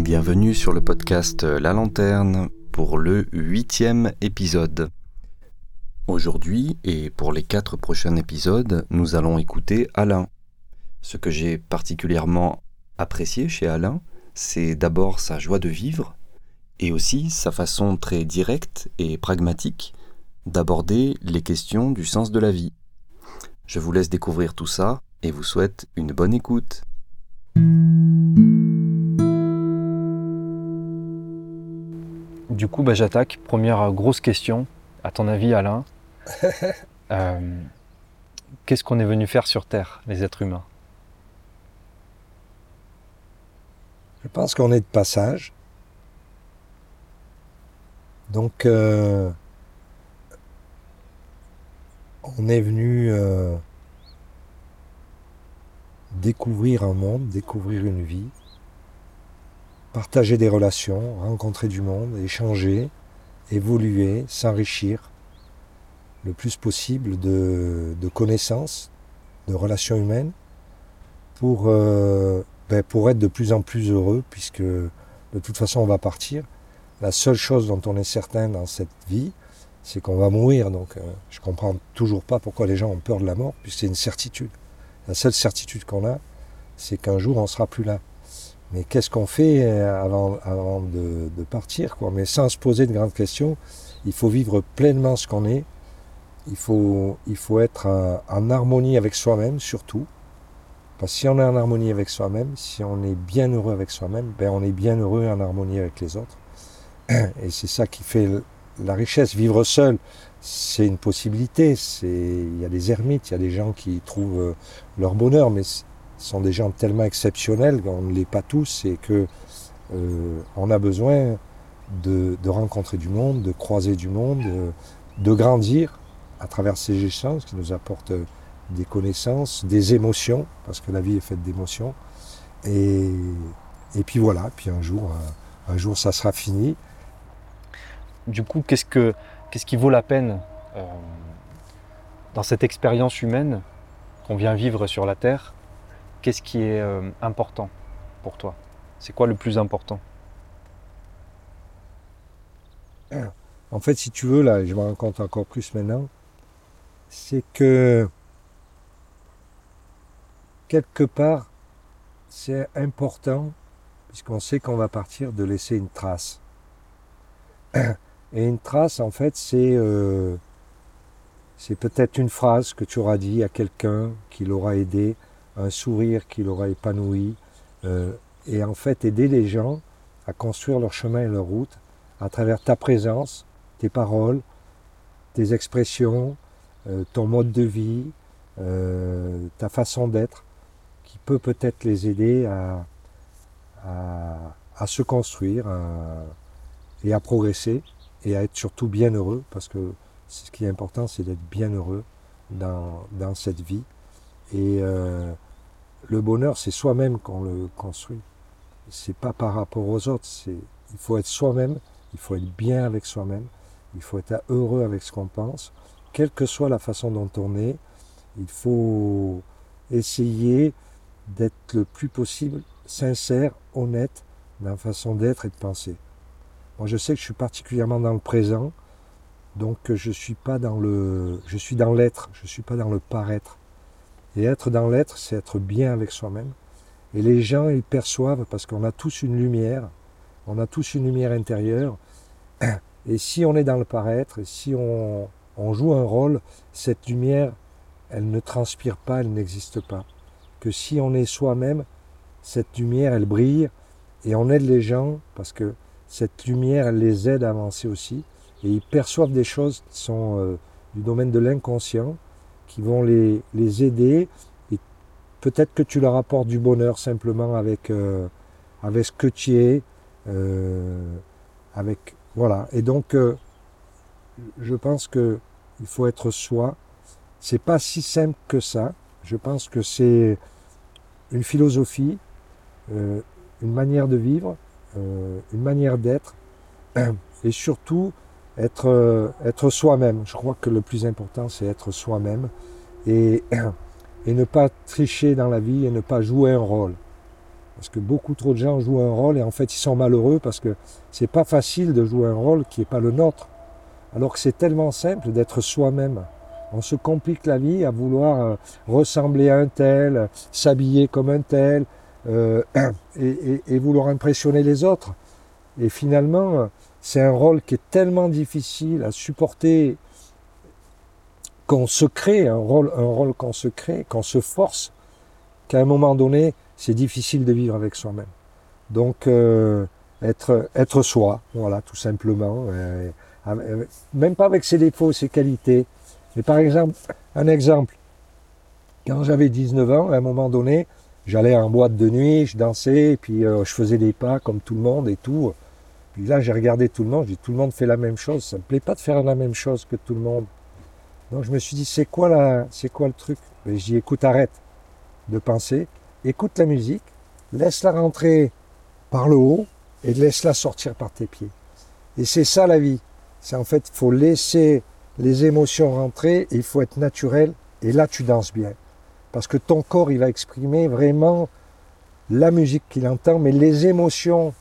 Bienvenue sur le podcast La Lanterne pour le huitième épisode. Aujourd'hui et pour les quatre prochains épisodes, nous allons écouter Alain. Ce que j'ai particulièrement apprécié chez Alain, c'est d'abord sa joie de vivre et aussi sa façon très directe et pragmatique d'aborder les questions du sens de la vie. Je vous laisse découvrir tout ça et vous souhaite une bonne écoute. Du coup, bah, j'attaque. Première grosse question. À ton avis, Alain, euh, qu'est-ce qu'on est venu faire sur Terre, les êtres humains? Je pense qu'on est de passage. Donc, euh, on est venu euh, découvrir un monde, découvrir une vie, partager des relations, rencontrer du monde, échanger, évoluer, s'enrichir le plus possible de, connaissances, de relations humaines, pour, euh, ben, pour être de plus en plus heureux, puisque de toute façon on va partir. La seule chose dont on est certain dans cette vie, c'est qu'on va mourir. Donc euh, je comprends toujours pas pourquoi les gens ont peur de la mort, puisque c'est une certitude. La seule certitude qu'on a, c'est qu'un jour on sera plus là. Mais qu'est-ce qu'on fait euh, avant, de, partir quoi? Mais sans se poser de grandes questions, il faut vivre pleinement ce qu'on est. Il faut, il faut être en harmonie avec soi-même surtout. Parce que si on est en harmonie avec soi-même, si on est bien heureux avec soi-même, ben on est bien heureux en harmonie avec les autres. Et c'est ça qui fait la richesse. Vivre seul, c'est une possibilité. Il y a des ermites, il y a des gens qui trouvent euh, leur bonheur, mais sont des gens tellement exceptionnels, on ne l'est pas tous, et que euh, on a besoin de, rencontrer du monde, de croiser du monde, de, grandir à travers ces échanges qui nous apportent des connaissances, des émotions, parce que la vie est faite d'émotions. Et, puis voilà, puis un jour, un, jour ça sera fini. Du coup, qu'est-ce, que, qu'est-ce qui vaut la peine euh, dans cette expérience humaine qu'on vient vivre sur la Terre? Qu'est-ce qui est euh, important pour toi? C'est quoi le plus important? En fait, si tu veux, là, je me rends compte encore plus maintenant, c'est que quelque part, c'est important, puisqu'on sait qu'on va partir, de laisser une trace. Et une trace, en fait, c'est euh, c'est peut-être une phrase que tu auras dit à quelqu'un qui l'aura aidé, un sourire qui l'aura épanoui, euh, et en fait aider les gens à construire leur chemin et leur route à travers ta présence, tes paroles, tes expressions, euh, ton mode de vie, euh, ta façon d'être, qui peut peut-être les aider à, se construire et à progresser et à être surtout bien heureux, parce que ce qui est important, c'est d'être bien heureux dans cette vie. Et euh, le bonheur, c'est soi-même qu'on le construit. C'est pas par rapport aux autres. Il faut être soi-même. Il faut être bien avec soi-même. Il faut être heureux avec ce qu'on pense. Quelle que soit la façon dont on est, il faut essayer d'être le plus possible sincère, honnête dans la façon d'être et de penser. Moi, je sais que je suis particulièrement dans le présent, donc je suis pas dans le, je suis dans l'être, je suis pas dans le paraître. Et être dans l'être, c'est être bien avec soi-même. Et les gens, ils perçoivent, parce qu'on a tous une lumière, on a tous une lumière intérieure. Et si on est dans le paraître, et si on, joue un rôle, cette lumière, elle ne transpire pas, elle n'existe pas. Que si on est soi-même, cette lumière, elle brille, et on aide les gens, parce que cette lumière, elle les aide à avancer aussi. Et ils perçoivent des choses qui sont euh, du domaine de l'inconscient, qui vont les, les aider. Et peut-être que tu leur apportes du bonheur simplement avec, euh, avec ce que tu es. Euh, avec, voilà. Et donc, euh, je pense que il faut être soi. C'est pas si simple que ça. Je pense que c'est une philosophie, une manière de vivre, une manière d'être, et surtout être, euh, être soi-même. Je crois que le plus important, c'est être soi-même et, et ne pas tricher dans la vie et ne pas jouer un rôle. Parce que beaucoup trop de gens jouent un rôle et en fait ils sont malheureux parce que c'est pas facile de jouer un rôle qui n'est pas le nôtre. Alors que c'est tellement simple d'être soi-même. On se complique la vie à vouloir euh, ressembler à un tel, s'habiller comme un tel, euh, et, vouloir impressionner les autres. Et finalement, c'est un rôle qui est tellement difficile à supporter qu'on se crée, un rôle, un rôle qu'on se crée, qu'on se force, qu'à un moment donné, c'est difficile de vivre avec soi-même. Donc, euh, être, être soi, voilà, tout simplement. même pas avec ses défauts, ses qualités, mais par exemple, un exemple, quand j'avais 19 ans, à un moment donné, j'allais en boîte de nuit, je dansais, et puis euh, je faisais des pas comme tout le monde et tout. Puis là, j'ai regardé tout le monde, j'ai dit tout le monde fait la même chose, ça me plaît pas de faire la même chose que tout le monde. Donc je me suis dit, c'est quoi, la, c'est quoi le truc? Ben, Je dis, écoute, arrête de penser, écoute la musique, laisse-la rentrer par le haut et laisse-la sortir par tes pieds. Et c'est ça la vie. C'est en fait, il faut laisser les émotions rentrer, il faut être naturel, et là tu danses bien. Parce que ton corps, il va exprimer vraiment la musique qu'il entend, mais les émotions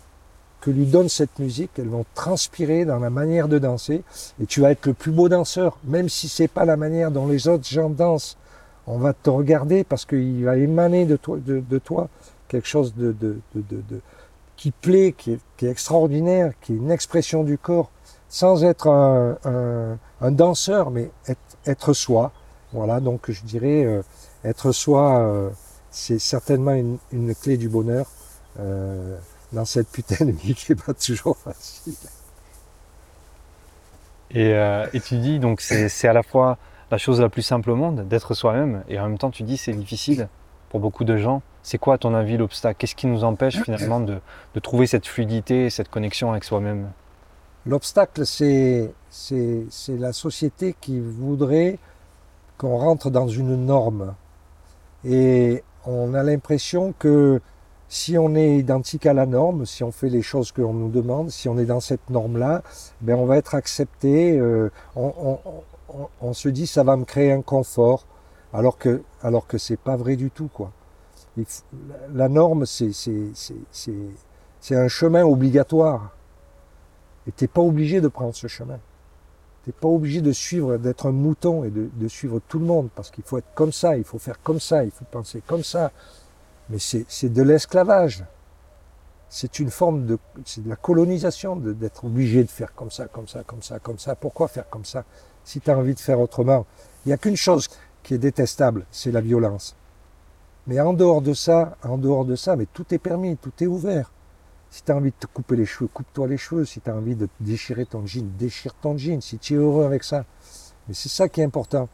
que lui donne cette musique, elles vont transpirer dans la manière de danser, et tu vas être le plus beau danseur, même si c'est pas la manière dont les autres gens dansent. On va te regarder parce qu'il va émaner de toi, quelque chose qui plaît, qui est, extraordinaire, qui est une expression du corps sans être un, danseur, mais être, soi. Voilà, donc je dirais euh, être soi, euh, c'est certainement une, clé du bonheur euh, dans cette putain de vie qui n'est pas toujours facile. Et, et tu dis donc c'est à la fois la chose la plus simple au monde d'être soi-même, et en même temps tu dis c'est difficile pour beaucoup de gens. C'est quoi à ton avis l'obstacle? Qu'est-ce qui nous empêche finalement de, de trouver cette fluidité, cette connexion avec soi-même? L'obstacle, c'est, la société qui voudrait qu'on rentre dans une norme. Et on a l'impression que si on est identique à la norme, si on fait les choses qu'on nous demande, si on est dans cette norme-là, ben on va être accepté. Euh, on, se dit ça va me créer un confort, alors que alors que c'est pas vrai du tout quoi. La norme c'est c'est un chemin obligatoire. Et tu n'es pas obligé de prendre ce chemin. Tu n'es pas obligé de suivre, d'être un mouton et de, suivre tout le monde, parce qu'il faut être comme ça, il faut faire comme ça, il faut penser comme ça. Mais c'est de l'esclavage. C'est une forme de, c'est de la colonisation, d'être obligé de faire comme ça, comme ça, comme ça, comme ça. Pourquoi faire comme ça Si tu as envie de faire autrement? Il n'y a qu'une chose qui est détestable, c'est la violence. Mais en dehors de ça, en dehors de ça, mais tout est permis, tout est ouvert. Si tu as envie de te couper les cheveux, coupe-toi les cheveux. Si tu as envie de déchirer ton jean, déchire ton jean, si tu es heureux avec ça. Mais c'est ça qui est important.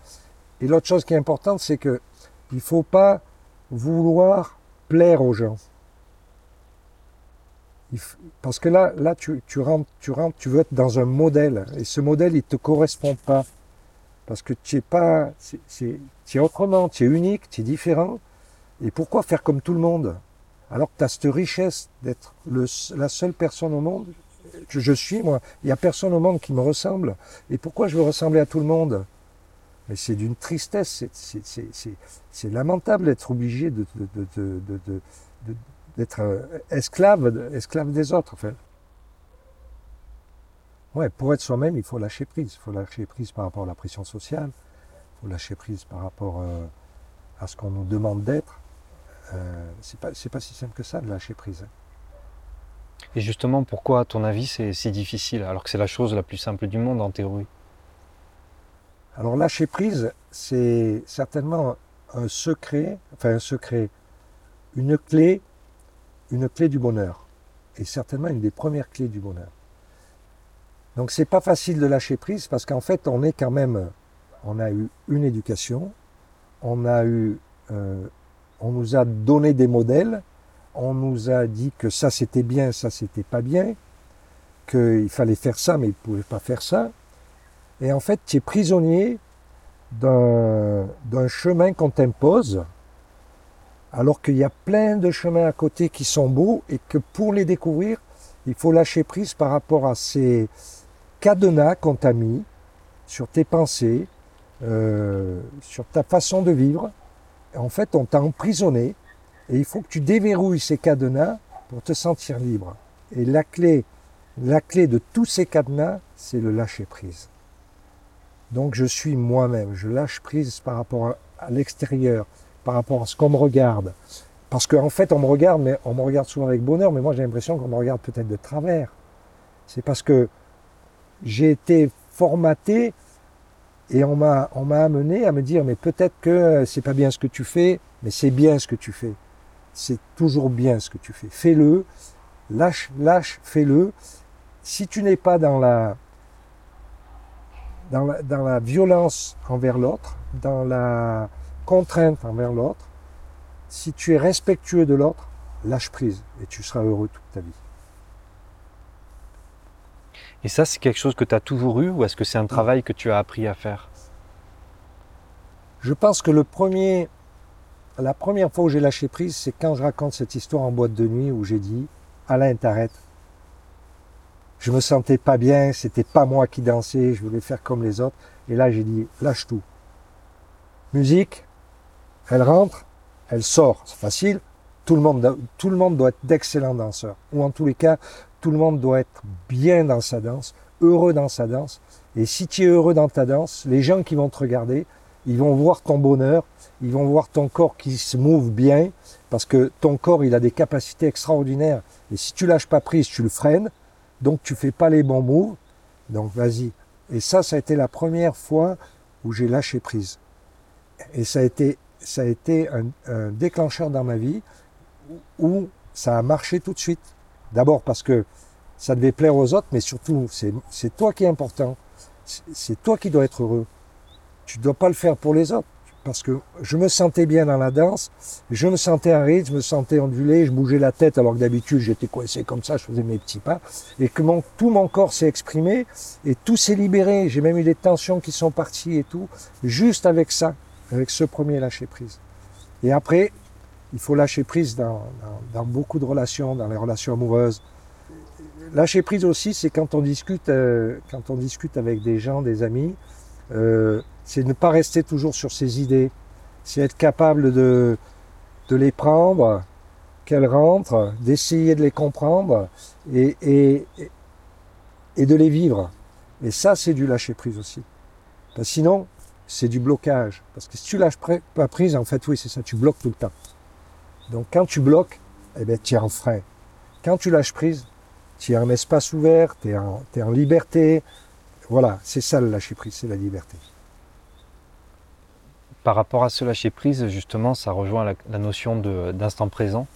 Et l'autre chose qui est importante, c'est que il faut pas vouloir aux gens. Parce que là, tu, rentres, tu tu veux être dans un modèle. Et ce modèle, il ne te correspond pas. Parce que tu es pas, tu es autrement, tu es unique, tu es différent. Et pourquoi faire comme tout le monde? Alors que tu as cette richesse d'être la seule personne au monde, que je suis moi, il n'y a personne au monde qui me ressemble. Et pourquoi je veux ressembler à tout le monde? Mais c'est d'une tristesse, c'est lamentable d'être obligé de, d'être euh, esclave, esclave des autres. En fait. Ouais, pour être soi-même, il faut lâcher prise. Il faut lâcher prise par rapport à la pression sociale, il faut lâcher prise par rapport euh, à ce qu'on nous demande d'être. Euh, c'est pas, pas si simple que ça de lâcher prise. Et justement, pourquoi, à ton avis, c'est si difficile, alors que c'est la chose la plus simple du monde en théorie? Alors, lâcher prise, c'est certainement un secret, enfin un secret, une clé, une clé du bonheur. Et certainement une des premières clés du bonheur. Donc, c'est pas facile de lâcher prise parce qu'en fait, on est quand même, on a eu une éducation, on a eu euh, on nous a donné des modèles, on nous a dit que ça c'était bien, ça c'était pas bien, qu'il fallait faire ça, mais il pouvait pas faire ça. Et en fait, tu es prisonnier d'un chemin qu'on t'impose, alors qu'il y a plein de chemins à côté qui sont beaux et que pour les découvrir, il faut lâcher prise par rapport à ces cadenas qu'on t'a mis sur tes pensées, euh, sur ta façon de vivre en fait, on t'a emprisonné Et il faut que tu déverrouilles ces cadenas pour te sentir libre. Et la clé, la clé de tous ces cadenas, c'est le lâcher prise. Donc je suis moi-même, je lâche prise par rapport à l'extérieur, par rapport à ce qu'on me regarde. Parce qu'en fait, on me regarde, mais on me regarde souvent avec bonheur, mais moi j'ai l'impression qu'on me regarde peut-être de travers. C'est parce que j'ai été formaté et on m'a on m'a amené à me dire mais peut-être que c'est pas bien ce que tu fais, mais c'est bien ce que tu fais. C'est toujours bien ce que tu fais. Fais-le, lâche, lâche, fais-le. Si tu n'es pas dans la, dans la, dans la violence envers l'autre, dans la contrainte envers l'autre, si tu es respectueux de l'autre, lâche prise et tu seras heureux toute ta vie. Et ça, c'est quelque chose que tu as toujours eu ou est-ce que c'est un travail que tu as appris à faire? Je pense que le premier, la première fois où j'ai lâché prise, c'est quand je raconte cette histoire en boîte de nuit où j'ai dit Alain, t'arrêtes. Je me sentais pas bien, c'était pas moi qui dansais, je voulais faire comme les autres. Et là, j'ai dit lâche tout. Musique, elle rentre, elle sort, c'est facile. Tout le monde, tout le monde doit être d'excellents danseurs. Ou en tous les cas, tout le monde doit être bien dans sa danse, heureux dans sa danse. Et si tu es heureux dans ta danse, les gens qui vont te regarder, ils vont voir ton bonheur, ils vont voir ton corps qui se mouve bien, parce que ton corps, il a des capacités extraordinaires. Et si tu lâches pas prise, tu le freines, donc tu fais pas les bons moves. Donc vas-y. Et ça, ça a été la première fois où j'ai lâché prise. Et ça a été, ça a été un, un déclencheur dans ma vie où ça a marché tout de suite. D'abord parce que ça devait plaire aux autres, mais surtout, c'est toi qui es important. C'est toi qui dois être heureux. Tu ne dois pas le faire pour les autres. Parce que je me sentais bien dans la danse, je me sentais à rythme, je me sentais ondulé, je bougeais la tête alors que d'habitude j'étais coincé comme ça, je faisais mes petits pas. Et que tout mon corps s'est exprimé et tout s'est libéré. J'ai même eu des tensions qui sont parties et tout, juste avec ça, avec ce premier lâcher prise. Et après, il faut lâcher prise dans, beaucoup de relations, dans les relations amoureuses. Lâcher prise aussi, c'est quand on discute, euh, quand on discute avec des gens, des amis, euh, c'est ne pas rester toujours sur ses idées, c'est être capable de, de les prendre, qu'elles rentrent, d'essayer de les comprendre et, et, et de les vivre. Et ça, c'est du lâcher prise aussi. Que sinon, c'est du blocage. Parce que si tu lâches pas prise, en fait, oui, c'est ça, tu bloques tout le temps. Donc quand tu bloques, eh bien, tu es en frein. Quand tu lâches prise, tu es un espace ouvert, tu es, en liberté. Voilà, c'est ça le lâcher prise, c'est la liberté. Par rapport à ce lâcher prise, justement, ça rejoint la, la notion d'instant présent.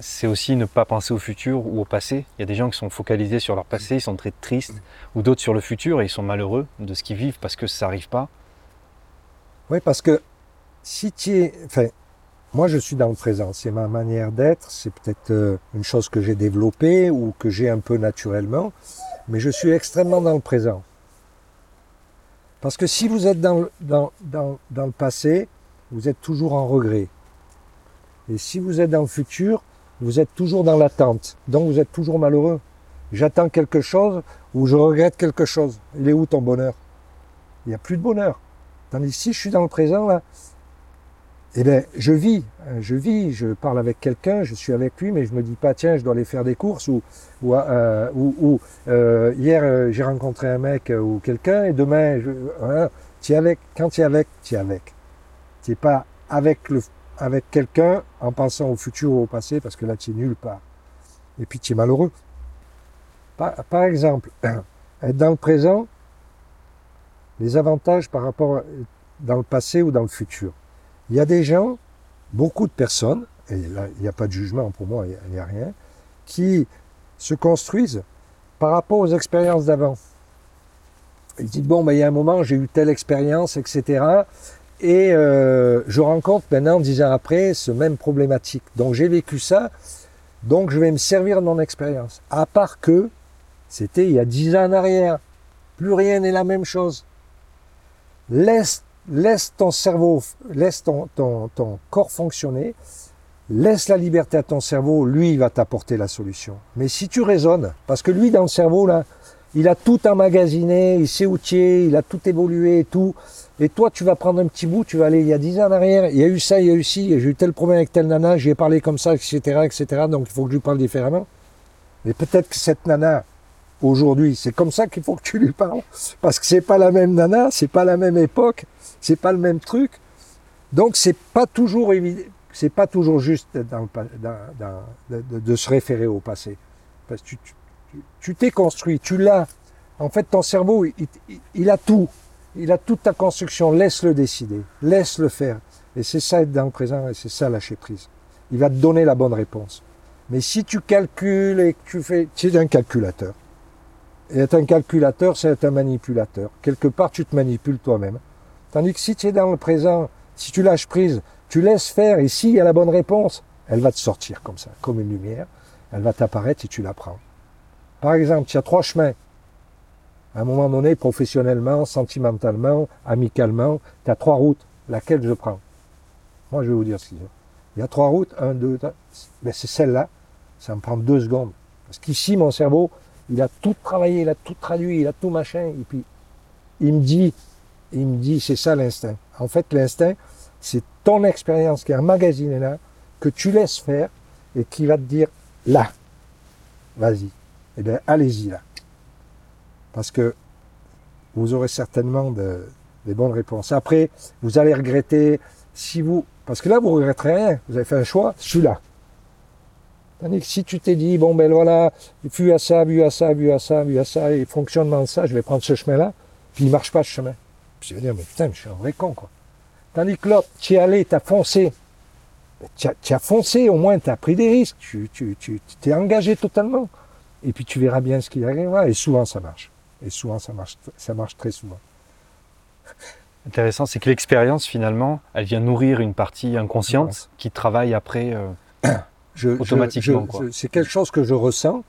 C'est aussi ne pas penser au futur ou au passé. Il y a des gens qui sont focalisés sur leur passé, ils sont très tristes, ou d'autres sur le futur et ils sont malheureux de ce qu'ils vivent parce que ça n'arrive pas. Oui, parce que si tu es. Enfin, moi, je suis dans le présent. C'est ma manière d'être. C'est peut-être une chose que j'ai développée ou que j'ai un peu naturellement. Mais je suis extrêmement dans le présent. Parce que si vous êtes dans le, dans, dans, le passé, vous êtes toujours en regret. Et si vous êtes dans le futur, vous êtes toujours dans l'attente. Donc vous êtes toujours malheureux. J'attends quelque chose ou je regrette quelque chose. Il est où ton bonheur? Il n'y a plus de bonheur. Tandis que si je suis dans le présent, là, eh bien, je vis, je vis, je parle avec quelqu'un, je suis avec lui, mais je me dis pas, tiens, je dois aller faire des courses ou, ou, euh, ou, euh, hier euh, j'ai rencontré un mec ou quelqu'un et demain, je, tu es avec, quand tu es avec, tu es avec. Tu n'es pas avec le, avec quelqu'un en pensant au futur ou au passé parce que là tu es nulle part. Et puis tu es malheureux. Par exemple, être dans le présent, les avantages par rapport dans le passé ou dans le futur. Il y a des gens, beaucoup de personnes, et là, il n'y a pas de jugement pour moi, il n'y a, rien, qui se construisent par rapport aux expériences d'avant. Ils disent, bon, il y a un moment, j'ai eu telle expérience, etc. Et euh, je rencontre maintenant, dix ans après, ce même problématique. Donc j'ai vécu ça, donc je vais me servir de mon expérience. À part que c'était il y a dix ans en arrière. Plus rien n'est la même chose. Laisse laisse ton cerveau, laisse ton, ton, ton, corps fonctionner, laisse la liberté à ton cerveau, lui, il va t'apporter la solution. Mais si tu raisonnes, parce que lui, dans le cerveau, là, il a tout emmagasiné, il tu es, il a tout évolué et tout, Et toi, tu vas prendre un petit bout, tu vas aller il y a 10 ans en arrière, il y a eu ça, il y a eu ci, j'ai eu tel problème avec telle nana, j'y ai parlé comme ça, etc., etc., donc il faut que je lui parle différemment. Mais peut-être que cette nana, aujourd'hui, c'est comme ça qu'il faut que tu lui parles. Parce que c'est pas la même nana, c'est pas la même époque, c'est pas le même truc. Donc c'est pas toujours évident, c'est pas toujours juste dans le, de, se référer au passé. Parce que tu t'es construit, tu l'as. En fait, ton cerveau, il, il, il, a tout. Il a toute ta construction. Laisse-le décider. Laisse-le faire. Et c'est ça être dans le présent et c'est ça lâcher prise. Il va te donner la bonne réponse. Mais si tu calcules et que tu fais, tu es un calculateur. Être un calculateur, c'est être un manipulateur. Quelque part, tu te manipules toi-même. Tandis que si tu es dans le présent, si tu lâches prise, tu laisses faire, et s'il y a la bonne réponse, elle va te sortir comme ça, comme une lumière. Elle va t'apparaître et tu la prends. Par exemple, il y a trois chemins. À un moment donné, professionnellement, sentimentalement, amicalement, tu as trois routes. Laquelle je prends? Moi, je vais vous dire ce qu'il y a. Il y a trois routes, un, deux, trois. Ben, c'est celle-là. Ça me prend deux secondes. Parce qu'ici, mon cerveau, il a tout travaillé, il a tout traduit, il a tout machin. Et puis, il me dit, il me dit, c'est ça l'instinct. En fait, l'instinct, c'est ton expérience qui est emmagasinée là, que tu laisses faire et qui va te dire, là, vas-y. Eh allez-y là. Parce que vous aurez certainement de, des bonnes réponses. Après, vous allez regretter si vous... Parce que là, vous regretterez rien. Vous avez fait un choix, celui-là. Tandis que si tu t'es dit, bon ben voilà, vu à ça, vu à ça, vu à ça, vu à ça, et fonctionnement de ça, je vais prendre ce chemin-là, puis il marche pas ce chemin. Puis je vais dire, mais putain, je suis un vrai con, quoi. Tandis que l'autre, tu es allé, tu as foncé. Tu as, tu as, foncé, au moins tu as pris des risques, tu t'es tu, tu, engagé totalement. Et puis tu verras bien ce qui arrivera. Et souvent ça marche. Et souvent ça marche, ça marche très souvent. Intéressant, c'est que l'expérience finalement, elle vient nourrir une partie inconsciente qui travaille après euh, je, automatiquement. C'est quelque chose que je ressens.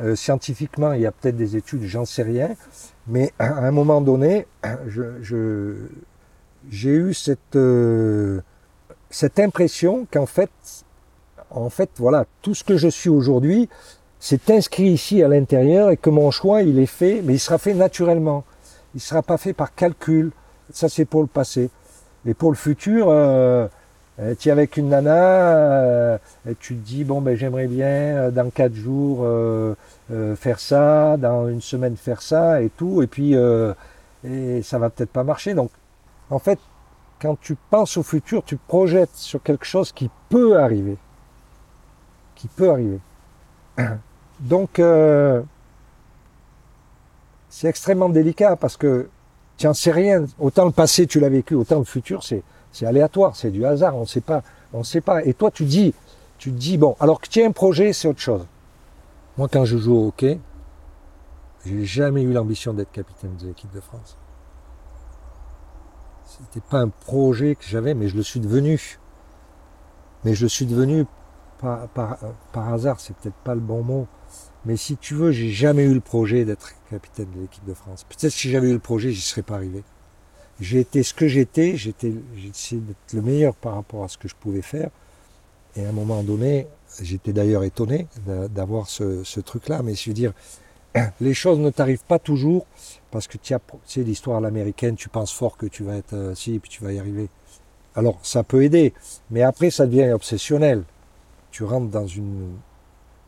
Euh, scientifiquement, il y a peut-être des études, j'en sais rien. Mais à, un moment donné, je, j'ai eu cette, euh, cette impression qu'en fait, en fait, voilà, tout ce que je suis aujourd'hui, c'est inscrit ici à l'intérieur et que mon choix, il est fait, mais il sera fait naturellement. Il ne sera pas fait par calcul. Ça, c'est pour le passé. Et pour le futur, euh, euh tu es avec une nana, euh, et tu te dis, bon, ben, j'aimerais bien, euh, dans quatre jours, euh, faire ça, dans une semaine, faire ça, et tout, et puis, et ça va peut-être pas marcher. Donc, en fait, quand tu penses au futur, tu projettes sur quelque chose qui peut arriver. Qui peut arriver. Donc, euh, c'est extrêmement délicat parce que tu n'en sais rien. Autant le passé, tu l'as vécu, autant le futur, c'est, c'est aléatoire, c'est du hasard, on ne sait pas. On sait pas. Et toi, tu dis, tu dis, bon, alors que tu as un projet, c'est autre chose. Moi, quand je joue au hockey, j'ai jamais eu l'ambition d'être capitaine de l'équipe de France. C'était pas un projet que j'avais, mais je le suis devenu. Mais je le suis devenu par, par, par hasard, c'est peut-être pas le bon mot. Mais si tu veux, j'ai jamais eu le projet d'être capitaine de l'équipe de France. Peut-être si j'avais eu le projet, j'y serais pas arrivé. J'ai été ce que j'étais, j'ai essayé d'être le meilleur par rapport à ce que je pouvais faire. Et à un moment donné, j'étais d'ailleurs étonné d'avoir ce, ce truc-là. Mais je veux dire, les choses ne t'arrivent pas toujours parce que tu sais, l'histoire à l'américaine, tu penses fort que tu vas être euh, si, puis tu vas y arriver. Alors, ça peut aider. Mais après, ça devient obsessionnel. Tu rentres dans une,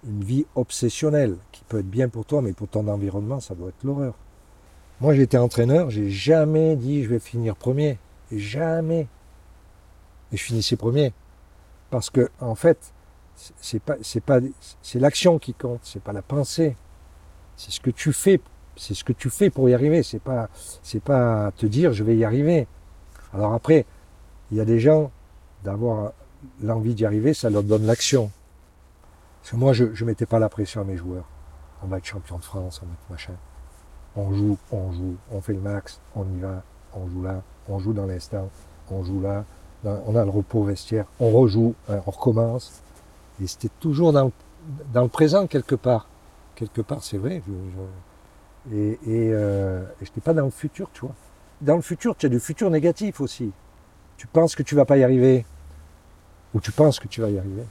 une vie obsessionnelle qui peut être bien pour toi, mais pour ton environnement, ça doit être l'horreur. Moi, j'étais entraîneur, j'ai jamais dit je vais finir premier. Jamais. Et je finissais premier. Parce que, en fait, c'est pas, c'est pas, c'est l'action qui compte, c'est pas la pensée. C'est ce que tu fais, c'est ce que tu fais pour y arriver. C'est pas, c'est pas te dire je vais y arriver. Alors après, il y a des gens d'avoir l'envie d'y arriver, ça leur donne l'action. Parce que moi, je ne mettais pas la pression à mes joueurs. On va être champion de France, on va être machin. On joue, on joue, on fait le max, on y va, on joue là, on joue dans l'instant, on joue là, on a le repos vestiaire, on rejoue, hein, on recommence. Et c'était toujours dans, dans le présent quelque part. Quelque part, c'est vrai. Je. Et, et, euh, et je pas dans le futur, tu vois. Dans le futur, tu as du futur négatif aussi. Tu penses que tu vas pas y arriver. Ou tu penses que tu vas y arriver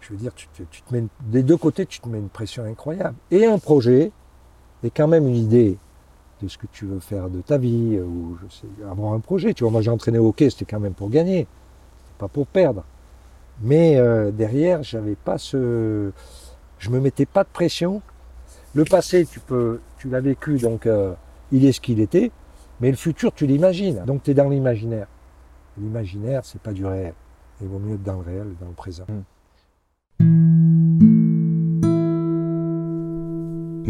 je veux dire, tu, tu, tu te mets, des deux côtés, tu te mets une pression incroyable. Et un projet, et quand même une idée de ce que tu veux faire de ta vie, ou je sais, avoir un projet. Tu vois, moi j'ai entraîné au hockey, c'était quand même pour gagner, pas pour perdre. Mais euh, derrière, j'avais pas ce, je me mettais pas de pression. Le passé, tu peux, tu l'as vécu, donc euh, il est ce qu'il était. Mais le futur, tu l'imagines. Donc tu es dans l'imaginaire. L'imaginaire, c'est pas du réel. Il vaut mieux être dans le réel, dans le présent.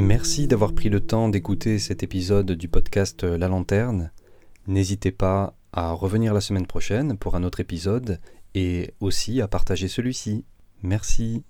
Merci d'avoir pris le temps d'écouter cet épisode du podcast La Lanterne. N'hésitez pas à revenir la semaine prochaine pour un autre épisode et aussi à partager celui-ci. Merci.